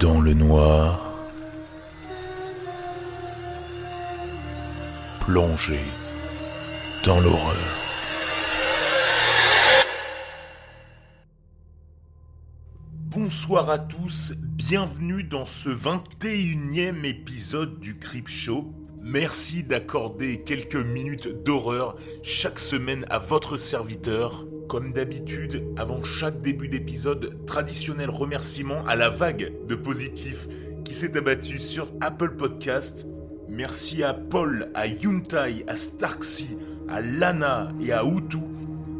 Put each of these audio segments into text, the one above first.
dans le noir, plongé dans l'horreur. Bonsoir à tous, bienvenue dans ce 21e épisode du Crip Show. Merci d'accorder quelques minutes d'horreur chaque semaine à votre serviteur. Comme d'habitude, avant chaque début d'épisode, traditionnel remerciement à la vague de positifs qui s'est abattue sur Apple Podcast. Merci à Paul, à Yuntai, à Starksy, à Lana et à Utu.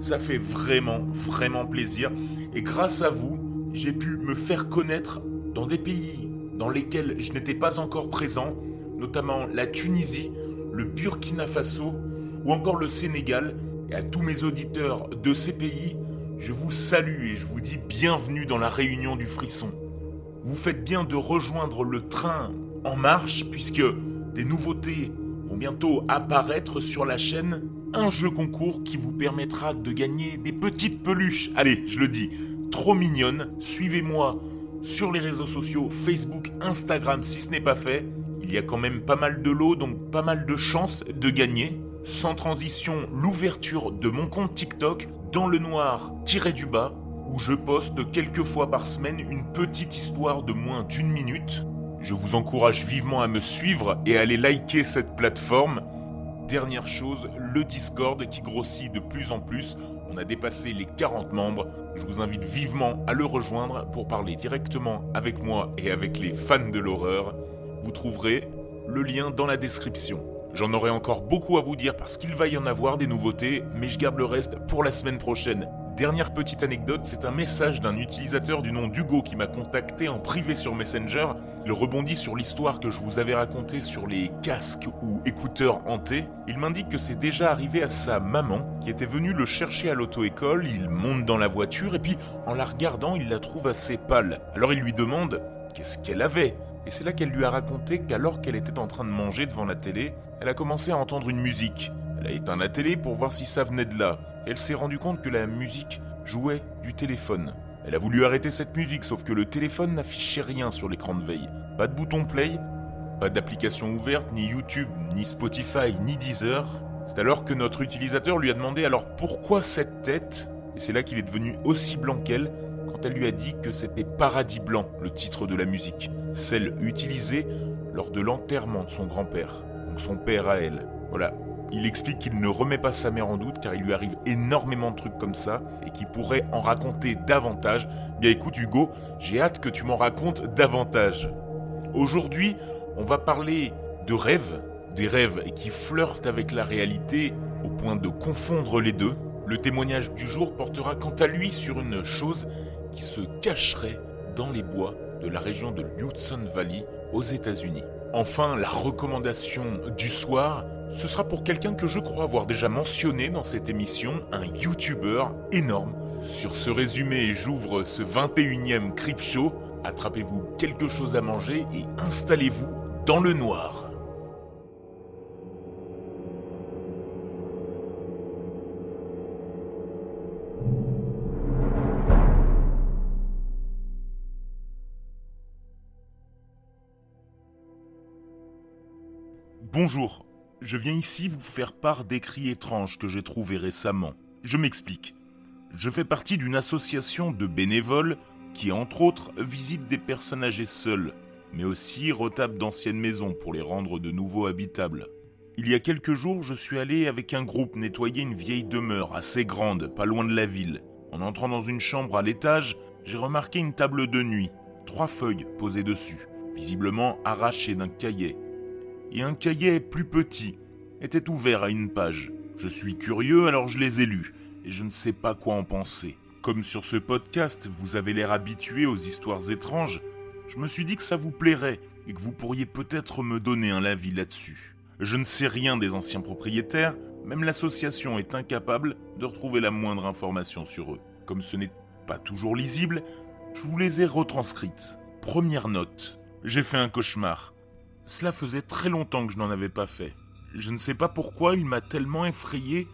Ça fait vraiment, vraiment plaisir. Et grâce à vous, j'ai pu me faire connaître dans des pays dans lesquels je n'étais pas encore présent, notamment la Tunisie, le Burkina Faso ou encore le Sénégal. Et à tous mes auditeurs de ces pays, je vous salue et je vous dis bienvenue dans la réunion du frisson. Vous faites bien de rejoindre le train en marche puisque des nouveautés vont bientôt apparaître sur la chaîne. Un jeu concours qui vous permettra de gagner des petites peluches. Allez, je le dis, trop mignonnes. Suivez-moi sur les réseaux sociaux Facebook, Instagram si ce n'est pas fait. Il y a quand même pas mal de lots, donc pas mal de chances de gagner. Sans transition, l'ouverture de mon compte TikTok dans le noir tiré du bas, où je poste quelques fois par semaine une petite histoire de moins d'une minute. Je vous encourage vivement à me suivre et à aller liker cette plateforme. Dernière chose, le Discord qui grossit de plus en plus. On a dépassé les 40 membres. Je vous invite vivement à le rejoindre pour parler directement avec moi et avec les fans de l'horreur. Vous trouverez le lien dans la description. J'en aurai encore beaucoup à vous dire parce qu'il va y en avoir des nouveautés, mais je garde le reste pour la semaine prochaine. Dernière petite anecdote, c'est un message d'un utilisateur du nom d'Hugo qui m'a contacté en privé sur Messenger. Il rebondit sur l'histoire que je vous avais racontée sur les casques ou écouteurs hantés. Il m'indique que c'est déjà arrivé à sa maman qui était venue le chercher à l'auto-école. Il monte dans la voiture et puis en la regardant, il la trouve assez pâle. Alors il lui demande qu'est-ce qu'elle avait? Et c'est là qu'elle lui a raconté qu'alors qu'elle était en train de manger devant la télé, elle a commencé à entendre une musique. Elle a éteint la télé pour voir si ça venait de là. Elle s'est rendue compte que la musique jouait du téléphone. Elle a voulu arrêter cette musique, sauf que le téléphone n'affichait rien sur l'écran de veille. Pas de bouton play, pas d'application ouverte, ni YouTube, ni Spotify, ni Deezer. C'est alors que notre utilisateur lui a demandé alors pourquoi cette tête? Et c'est là qu'il est devenu aussi blanc qu'elle quand elle lui a dit que c'était Paradis Blanc, le titre de la musique, celle utilisée lors de l'enterrement de son grand-père, donc son père à elle. Voilà, il explique qu'il ne remet pas sa mère en doute car il lui arrive énormément de trucs comme ça et qu'il pourrait en raconter davantage. Bien écoute Hugo, j'ai hâte que tu m'en racontes davantage. Aujourd'hui, on va parler de rêves, des rêves qui flirtent avec la réalité au point de confondre les deux. Le témoignage du jour portera quant à lui sur une chose qui se cacherait dans les bois de la région de Hudson Valley aux États-Unis. Enfin, la recommandation du soir, ce sera pour quelqu'un que je crois avoir déjà mentionné dans cette émission, un YouTuber énorme. Sur ce résumé, j'ouvre ce 21e Crip Show. Attrapez-vous quelque chose à manger et installez-vous dans le noir. Bonjour, je viens ici vous faire part d'écrits étranges que j'ai trouvés récemment. Je m'explique. Je fais partie d'une association de bénévoles qui, entre autres, visite des personnes âgées seules, mais aussi retape d'anciennes maisons pour les rendre de nouveau habitables. Il y a quelques jours, je suis allé avec un groupe nettoyer une vieille demeure assez grande, pas loin de la ville. En entrant dans une chambre à l'étage, j'ai remarqué une table de nuit, trois feuilles posées dessus, visiblement arrachées d'un cahier et un cahier plus petit était ouvert à une page. Je suis curieux, alors je les ai lus, et je ne sais pas quoi en penser. Comme sur ce podcast, vous avez l'air habitué aux histoires étranges, je me suis dit que ça vous plairait et que vous pourriez peut-être me donner un avis là-dessus. Je ne sais rien des anciens propriétaires, même l'association est incapable de retrouver la moindre information sur eux. Comme ce n'est pas toujours lisible, je vous les ai retranscrites. Première note. J'ai fait un cauchemar. Cela faisait très longtemps que je n'en avais pas fait. Je ne sais pas pourquoi il m'a tellement effrayé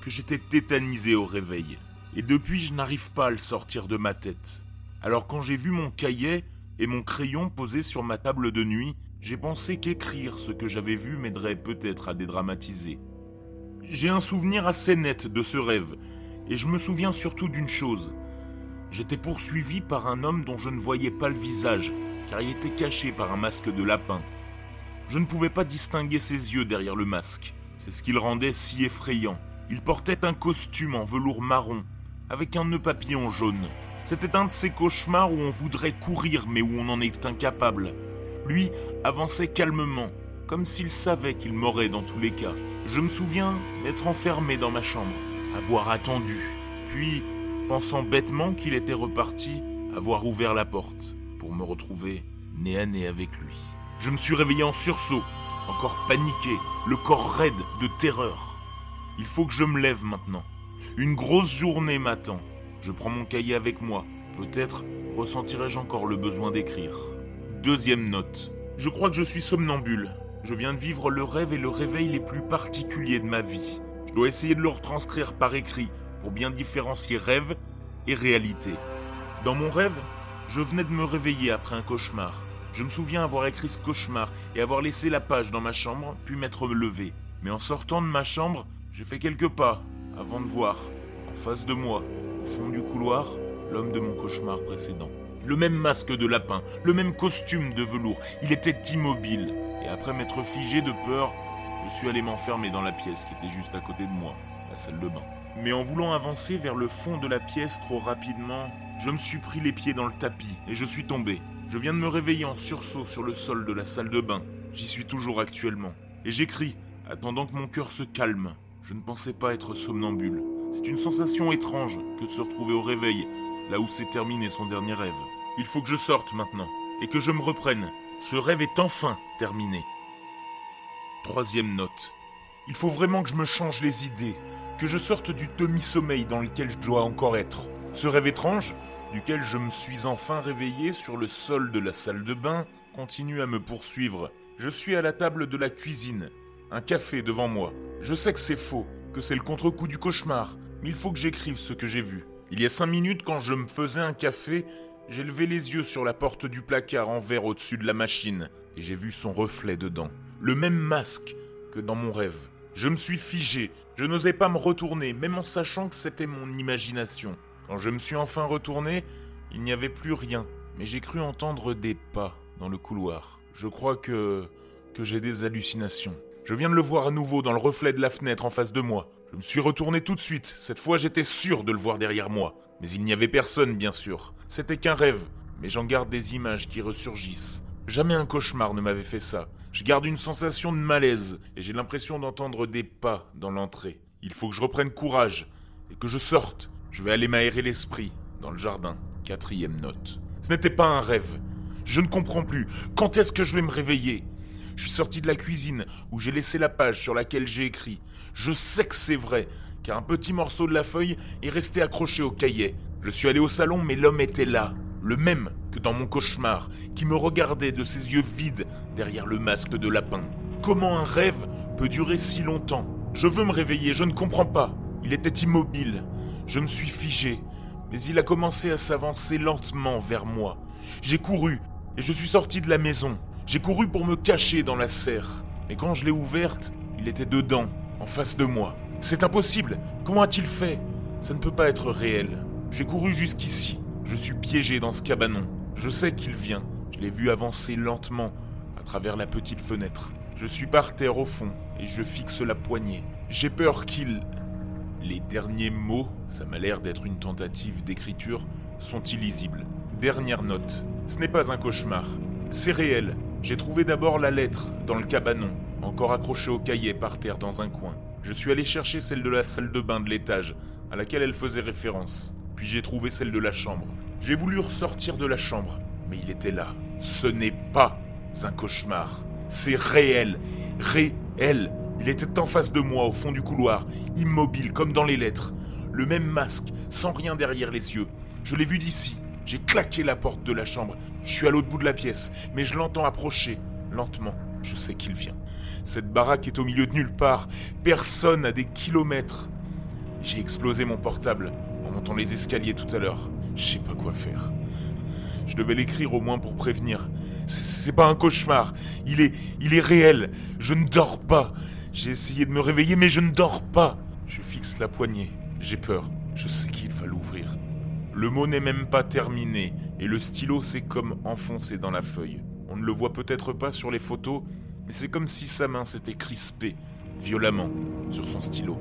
que j'étais tétanisé au réveil. Et depuis, je n'arrive pas à le sortir de ma tête. Alors quand j'ai vu mon cahier et mon crayon posé sur ma table de nuit, j'ai pensé qu'écrire ce que j'avais vu m'aiderait peut-être à dédramatiser. J'ai un souvenir assez net de ce rêve, et je me souviens surtout d'une chose. J'étais poursuivi par un homme dont je ne voyais pas le visage, car il était caché par un masque de lapin. Je ne pouvais pas distinguer ses yeux derrière le masque. C'est ce qui le rendait si effrayant. Il portait un costume en velours marron, avec un nœud papillon jaune. C'était un de ces cauchemars où on voudrait courir mais où on en est incapable. Lui avançait calmement, comme s'il savait qu'il m'aurait dans tous les cas. Je me souviens m'être enfermé dans ma chambre, avoir attendu, puis, pensant bêtement qu'il était reparti, avoir ouvert la porte pour me retrouver nez à nez avec lui. Je me suis réveillé en sursaut, encore paniqué, le corps raide de terreur. Il faut que je me lève maintenant. Une grosse journée m'attend. Je prends mon cahier avec moi. Peut-être ressentirai-je encore le besoin d'écrire. Deuxième note. Je crois que je suis somnambule. Je viens de vivre le rêve et le réveil les plus particuliers de ma vie. Je dois essayer de le retranscrire par écrit pour bien différencier rêve et réalité. Dans mon rêve, je venais de me réveiller après un cauchemar. Je me souviens avoir écrit ce cauchemar et avoir laissé la page dans ma chambre, puis m'être levé. Mais en sortant de ma chambre, j'ai fait quelques pas avant de voir, en face de moi, au fond du couloir, l'homme de mon cauchemar précédent. Le même masque de lapin, le même costume de velours, il était immobile. Et après m'être figé de peur, je suis allé m'enfermer dans la pièce qui était juste à côté de moi, la salle de bain. Mais en voulant avancer vers le fond de la pièce trop rapidement, je me suis pris les pieds dans le tapis et je suis tombé. Je viens de me réveiller en sursaut sur le sol de la salle de bain. J'y suis toujours actuellement. Et j'écris, attendant que mon cœur se calme. Je ne pensais pas être somnambule. C'est une sensation étrange que de se retrouver au réveil, là où s'est terminé son dernier rêve. Il faut que je sorte maintenant, et que je me reprenne. Ce rêve est enfin terminé. Troisième note. Il faut vraiment que je me change les idées, que je sorte du demi-sommeil dans lequel je dois encore être. Ce rêve étrange, duquel je me suis enfin réveillé sur le sol de la salle de bain, continue à me poursuivre. Je suis à la table de la cuisine, un café devant moi. Je sais que c'est faux, que c'est le contre-coup du cauchemar, mais il faut que j'écrive ce que j'ai vu. Il y a cinq minutes, quand je me faisais un café, j'ai levé les yeux sur la porte du placard en verre au-dessus de la machine, et j'ai vu son reflet dedans. Le même masque que dans mon rêve. Je me suis figé, je n'osais pas me retourner, même en sachant que c'était mon imagination. Quand je me suis enfin retourné, il n'y avait plus rien, mais j'ai cru entendre des pas dans le couloir. Je crois que... que j'ai des hallucinations. Je viens de le voir à nouveau dans le reflet de la fenêtre en face de moi. Je me suis retourné tout de suite. Cette fois, j'étais sûr de le voir derrière moi. Mais il n'y avait personne, bien sûr. C'était qu'un rêve. Mais j'en garde des images qui ressurgissent. Jamais un cauchemar ne m'avait fait ça. Je garde une sensation de malaise et j'ai l'impression d'entendre des pas dans l'entrée. Il faut que je reprenne courage et que je sorte. Je vais aller m'aérer l'esprit dans le jardin. Quatrième note. Ce n'était pas un rêve. Je ne comprends plus. Quand est-ce que je vais me réveiller? Je suis sorti de la cuisine où j'ai laissé la page sur laquelle j'ai écrit. Je sais que c'est vrai, car un petit morceau de la feuille est resté accroché au cahier. Je suis allé au salon, mais l'homme était là, le même que dans mon cauchemar, qui me regardait de ses yeux vides derrière le masque de lapin. Comment un rêve peut durer si longtemps? Je veux me réveiller, je ne comprends pas. Il était immobile. Je me suis figé, mais il a commencé à s'avancer lentement vers moi. J'ai couru et je suis sorti de la maison. J'ai couru pour me cacher dans la serre. Mais quand je l'ai ouverte, il était dedans, en face de moi. C'est impossible. Comment a-t-il fait? Ça ne peut pas être réel. J'ai couru jusqu'ici. Je suis piégé dans ce cabanon. Je sais qu'il vient. Je l'ai vu avancer lentement à travers la petite fenêtre. Je suis par terre au fond et je fixe la poignée. J'ai peur qu'il... Les derniers mots, ça m'a l'air d'être une tentative d'écriture, sont illisibles. Dernière note. Ce n'est pas un cauchemar. C'est réel. J'ai trouvé d'abord la lettre dans le cabanon, encore accrochée au cahier par terre dans un coin. Je suis allé chercher celle de la salle de bain de l'étage, à laquelle elle faisait référence. Puis j'ai trouvé celle de la chambre. J'ai voulu ressortir de la chambre, mais il était là. Ce n'est pas un cauchemar. C'est réel. Réel. Il était en face de moi, au fond du couloir, immobile comme dans les lettres. Le même masque, sans rien derrière les yeux. Je l'ai vu d'ici. J'ai claqué la porte de la chambre. Je suis à l'autre bout de la pièce, mais je l'entends approcher, lentement. Je sais qu'il vient. Cette baraque est au milieu de nulle part. Personne à des kilomètres. J'ai explosé mon portable en montant les escaliers tout à l'heure. Je sais pas quoi faire. Je devais l'écrire au moins pour prévenir. C'est pas un cauchemar. Il est, il est réel. Je ne dors pas. J'ai essayé de me réveiller, mais je ne dors pas. Je fixe la poignée. J'ai peur. Je sais qu'il va l'ouvrir. Le mot n'est même pas terminé, et le stylo s'est comme enfoncé dans la feuille. On ne le voit peut-être pas sur les photos, mais c'est comme si sa main s'était crispée, violemment, sur son stylo.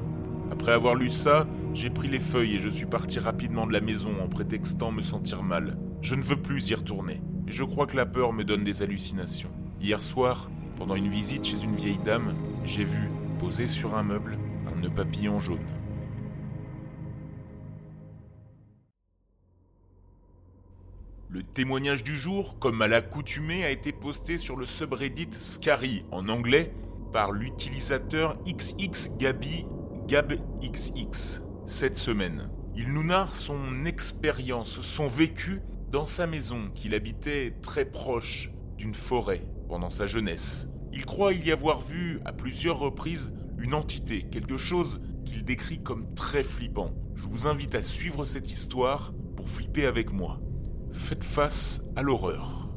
Après avoir lu ça, j'ai pris les feuilles et je suis parti rapidement de la maison en prétextant me sentir mal. Je ne veux plus y retourner, et je crois que la peur me donne des hallucinations. Hier soir, pendant une visite chez une vieille dame, j'ai vu, posé sur un meuble, un nœud papillon jaune. Le témoignage du jour, comme à l'accoutumée, a été posté sur le subreddit Scary en anglais par l'utilisateur XXGabi GabXX cette semaine. Il nous narre son expérience, son vécu dans sa maison qu'il habitait très proche d'une forêt pendant sa jeunesse. Il croit y avoir vu à plusieurs reprises une entité, quelque chose qu'il décrit comme très flippant. Je vous invite à suivre cette histoire pour flipper avec moi. Faites face à l'horreur.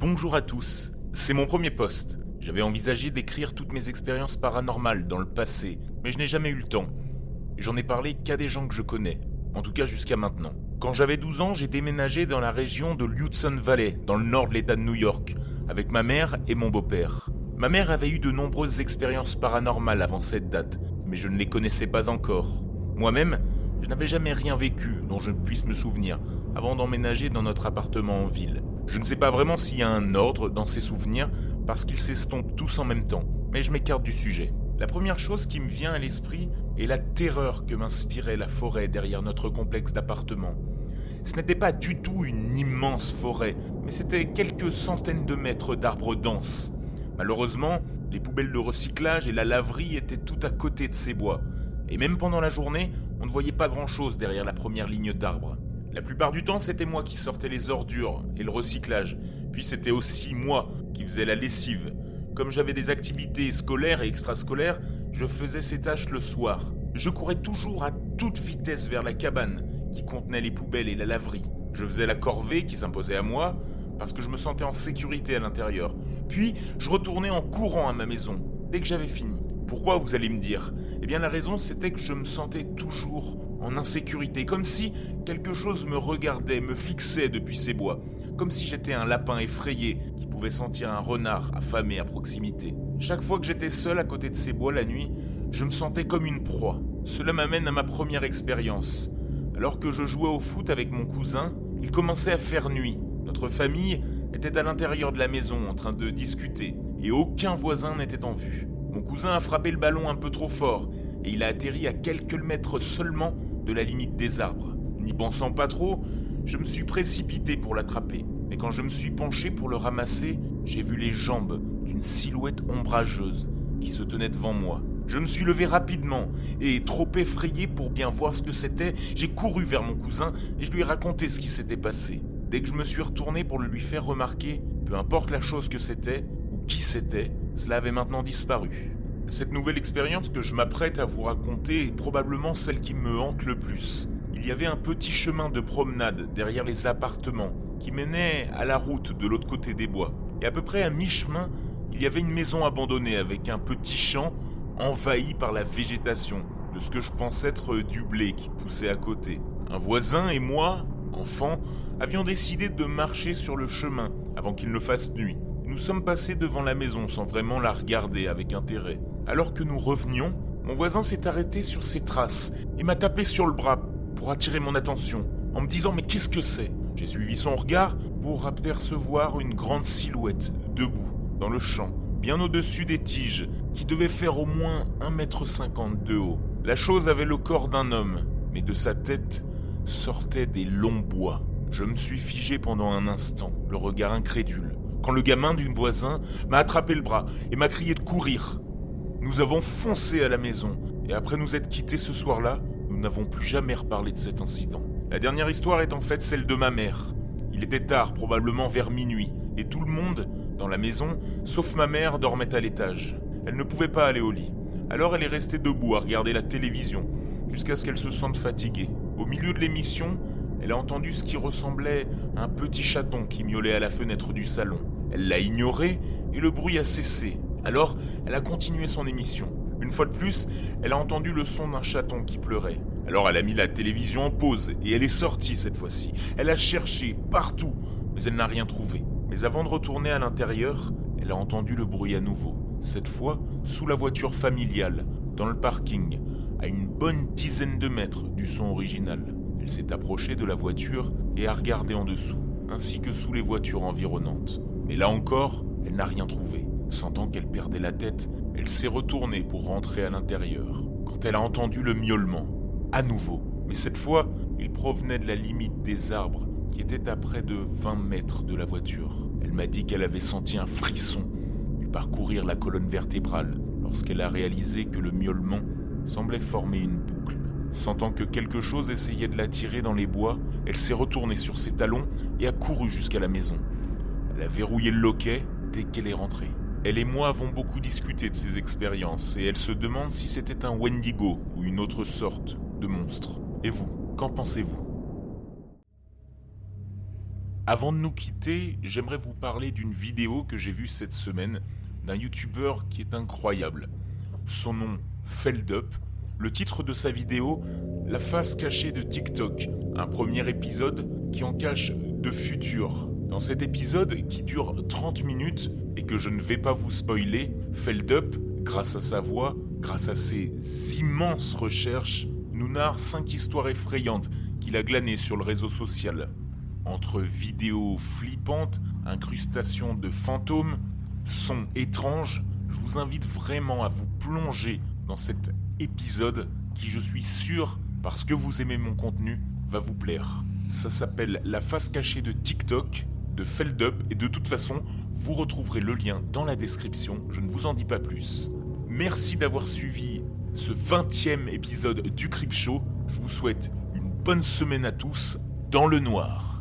Bonjour à tous, c'est mon premier poste. J'avais envisagé d'écrire toutes mes expériences paranormales dans le passé, mais je n'ai jamais eu le temps. J'en ai parlé qu'à des gens que je connais, en tout cas jusqu'à maintenant. Quand j'avais 12 ans, j'ai déménagé dans la région de l'Hudson Valley, dans le nord de l'État de New York, avec ma mère et mon beau-père. Ma mère avait eu de nombreuses expériences paranormales avant cette date, mais je ne les connaissais pas encore. Moi-même, je n'avais jamais rien vécu dont je puisse me souvenir, avant d'emménager dans notre appartement en ville. Je ne sais pas vraiment s'il y a un ordre dans ces souvenirs parce qu'ils s'estompent tous en même temps, mais je m'écarte du sujet. La première chose qui me vient à l'esprit est la terreur que m'inspirait la forêt derrière notre complexe d'appartements. Ce n'était pas du tout une immense forêt, mais c'était quelques centaines de mètres d'arbres denses. Malheureusement, les poubelles de recyclage et la laverie étaient tout à côté de ces bois. Et même pendant la journée, on ne voyait pas grand-chose derrière la première ligne d'arbres. La plupart du temps, c'était moi qui sortais les ordures et le recyclage. Puis c'était aussi moi qui faisais la lessive. Comme j'avais des activités scolaires et extrascolaires, je faisais ces tâches le soir. Je courais toujours à toute vitesse vers la cabane qui contenait les poubelles et la laverie. Je faisais la corvée qui s'imposait à moi parce que je me sentais en sécurité à l'intérieur. Puis je retournais en courant à ma maison dès que j'avais fini. Pourquoi vous allez me dire? Eh bien la raison c'était que je me sentais toujours en insécurité, comme si quelque chose me regardait, me fixait depuis ces bois, comme si j'étais un lapin effrayé qui pouvait sentir un renard affamé à proximité. Chaque fois que j'étais seul à côté de ces bois la nuit, je me sentais comme une proie. Cela m'amène à ma première expérience. Alors que je jouais au foot avec mon cousin, il commençait à faire nuit. Notre famille était à l'intérieur de la maison en train de discuter, et aucun voisin n'était en vue. Mon cousin a frappé le ballon un peu trop fort, et il a atterri à quelques mètres seulement de la limite des arbres. N'y pensant pas trop, je me suis précipité pour l'attraper. Mais quand je me suis penché pour le ramasser, j'ai vu les jambes d'une silhouette ombrageuse qui se tenait devant moi. Je me suis levé rapidement et, trop effrayé pour bien voir ce que c'était, j'ai couru vers mon cousin et je lui ai raconté ce qui s'était passé. Dès que je me suis retourné pour le lui faire remarquer, peu importe la chose que c'était ou qui c'était, cela avait maintenant disparu. Cette nouvelle expérience que je m'apprête à vous raconter est probablement celle qui me hante le plus. Il y avait un petit chemin de promenade derrière les appartements qui menait à la route de l'autre côté des bois. Et à peu près à mi-chemin, il y avait une maison abandonnée avec un petit champ envahi par la végétation de ce que je pense être du blé qui poussait à côté. Un voisin et moi, enfants, avions décidé de marcher sur le chemin avant qu'il ne fasse nuit. Nous sommes passés devant la maison sans vraiment la regarder avec intérêt. Alors que nous revenions, mon voisin s'est arrêté sur ses traces et m'a tapé sur le bras pour attirer mon attention, en me disant mais qu'est-ce que c'est? J'ai suivi son regard pour apercevoir une grande silhouette debout dans le champ, bien au-dessus des tiges, qui devait faire au moins 1m50 de haut. La chose avait le corps d'un homme, mais de sa tête sortaient des longs bois. Je me suis figé pendant un instant, le regard incrédule, quand le gamin du voisin m'a attrapé le bras et m'a crié de courir. Nous avons foncé à la maison, et après nous être quittés ce soir-là, nous n'avons plus jamais reparlé de cet incident. La dernière histoire est en fait celle de ma mère. Il était tard, probablement vers minuit, et tout le monde, dans la maison, sauf ma mère, dormait à l'étage. Elle ne pouvait pas aller au lit. Alors elle est restée debout à regarder la télévision, jusqu'à ce qu'elle se sente fatiguée. Au milieu de l'émission, elle a entendu ce qui ressemblait à un petit chaton qui miaulait à la fenêtre du salon. Elle l'a ignoré et le bruit a cessé. Alors, elle a continué son émission. Une fois de plus, elle a entendu le son d'un chaton qui pleurait. Alors elle a mis la télévision en pause et elle est sortie cette fois-ci. Elle a cherché partout, mais elle n'a rien trouvé. Mais avant de retourner à l'intérieur, elle a entendu le bruit à nouveau. Cette fois, sous la voiture familiale, dans le parking, à une bonne dizaine de mètres du son original. Elle s'est approchée de la voiture et a regardé en dessous, ainsi que sous les voitures environnantes. Mais là encore, elle n'a rien trouvé. Sentant qu'elle perdait la tête, elle s'est retournée pour rentrer à l'intérieur. Quand elle a entendu le miaulement, à nouveau, mais cette fois, il provenait de la limite des arbres qui était à près de 20 mètres de la voiture. Elle m'a dit qu'elle avait senti un frisson lui parcourir la colonne vertébrale lorsqu'elle a réalisé que le miaulement semblait former une boucle. Sentant que quelque chose essayait de la tirer dans les bois, elle s'est retournée sur ses talons et a couru jusqu'à la maison. Elle a verrouillé le loquet dès qu'elle est rentrée. Elle et moi avons beaucoup discuté de ces expériences et elle se demande si c'était un Wendigo ou une autre sorte de monstre. Et vous, qu'en pensez-vous? Avant de nous quitter, j'aimerais vous parler d'une vidéo que j'ai vue cette semaine d'un youtubeur qui est incroyable. Son nom, Feldup. Le titre de sa vidéo, La face cachée de TikTok. Un premier épisode qui en cache de futurs. Dans cet épisode, qui dure 30 minutes et que je ne vais pas vous spoiler, Feldup, grâce à sa voix, grâce à ses immenses recherches, nous narre 5 histoires effrayantes qu'il a glanées sur le réseau social. Entre vidéos flippantes, incrustations de fantômes, sons étranges, je vous invite vraiment à vous plonger dans cet épisode qui, je suis sûr, parce que vous aimez mon contenu, va vous plaire. Ça s'appelle La face cachée de TikTok de Feldup et de toute façon, vous retrouverez le lien dans la description, je ne vous en dis pas plus. Merci d'avoir suivi ce 20e épisode du Crip Show. Je vous souhaite une bonne semaine à tous dans le noir.